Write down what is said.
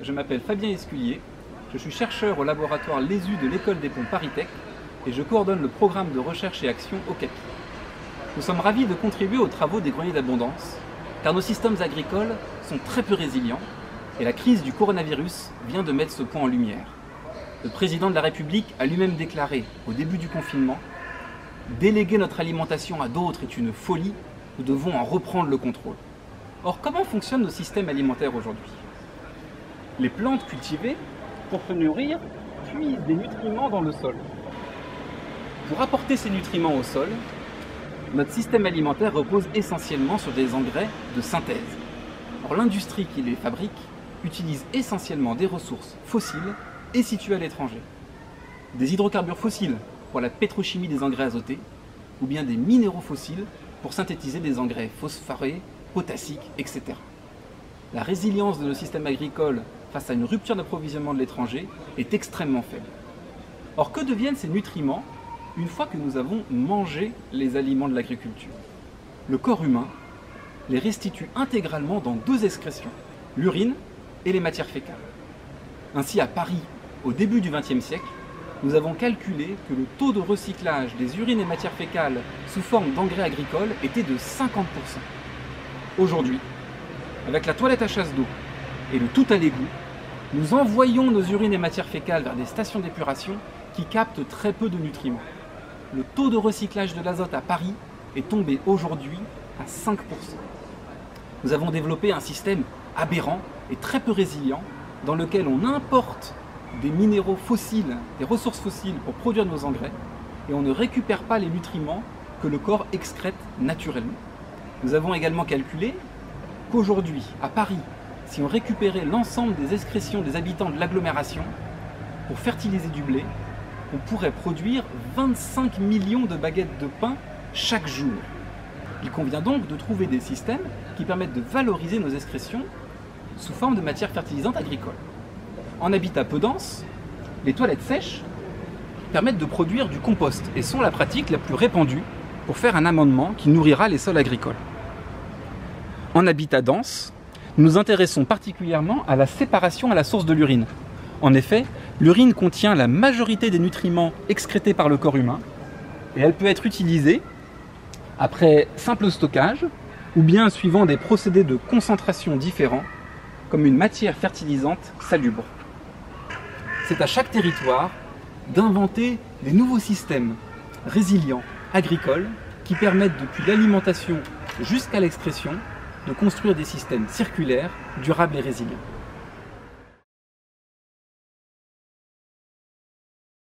je m'appelle Fabien Esculier, je suis chercheur au laboratoire LESU de l'école des ponts Paritech et je coordonne le programme de recherche et action au CAPI. Nous sommes ravis de contribuer aux travaux des greniers d'abondance car nos systèmes agricoles sont très peu résilients et la crise du coronavirus vient de mettre ce point en lumière. Le président de la République a lui-même déclaré au début du confinement Déléguer notre alimentation à d'autres est une folie, nous devons en reprendre le contrôle. Or, comment fonctionnent nos systèmes alimentaires aujourd'hui? Les plantes cultivées, pour se nourrir, puisent des nutriments dans le sol. Pour apporter ces nutriments au sol, notre système alimentaire repose essentiellement sur des engrais de synthèse. Or, l'industrie qui les fabrique utilise essentiellement des ressources fossiles et situées à l'étranger. Des hydrocarbures fossiles pour la pétrochimie des engrais azotés, ou bien des minéraux fossiles pour synthétiser des engrais phosphorés, potassiques, etc. La résilience de nos systèmes agricoles face à une rupture d'approvisionnement de l'étranger est extrêmement faible. Or, que deviennent ces nutriments une fois que nous avons mangé les aliments de l'agriculture? Le corps humain les restitue intégralement dans deux excrétions, l'urine et les matières fécales. Ainsi, à Paris, au début du XXe siècle, nous avons calculé que le taux de recyclage des urines et matières fécales sous forme d'engrais agricoles était de 50%. Aujourd'hui, avec la toilette à chasse d'eau et le tout à l'égout, nous envoyons nos urines et matières fécales vers des stations d'épuration qui captent très peu de nutriments. Le taux de recyclage de l'azote à Paris est tombé aujourd'hui à 5%. Nous avons développé un système aberrant et très peu résilient dans lequel on importe des minéraux fossiles, des ressources fossiles pour produire nos engrais, et on ne récupère pas les nutriments que le corps excrète naturellement. Nous avons également calculé qu'aujourd'hui, à Paris, si on récupérait l'ensemble des excrétions des habitants de l'agglomération pour fertiliser du blé, on pourrait produire 25 millions de baguettes de pain chaque jour. Il convient donc de trouver des systèmes qui permettent de valoriser nos excrétions sous forme de matières fertilisantes agricoles. En habitat peu dense, les toilettes sèches permettent de produire du compost et sont la pratique la plus répandue pour faire un amendement qui nourrira les sols agricoles. En habitat dense, nous nous intéressons particulièrement à la séparation à la source de l'urine. En effet, l'urine contient la majorité des nutriments excrétés par le corps humain et elle peut être utilisée après simple stockage ou bien suivant des procédés de concentration différents comme une matière fertilisante salubre c'est à chaque territoire d'inventer des nouveaux systèmes résilients, agricoles, qui permettent depuis l'alimentation jusqu'à l'expression de construire des systèmes circulaires, durables et résilients.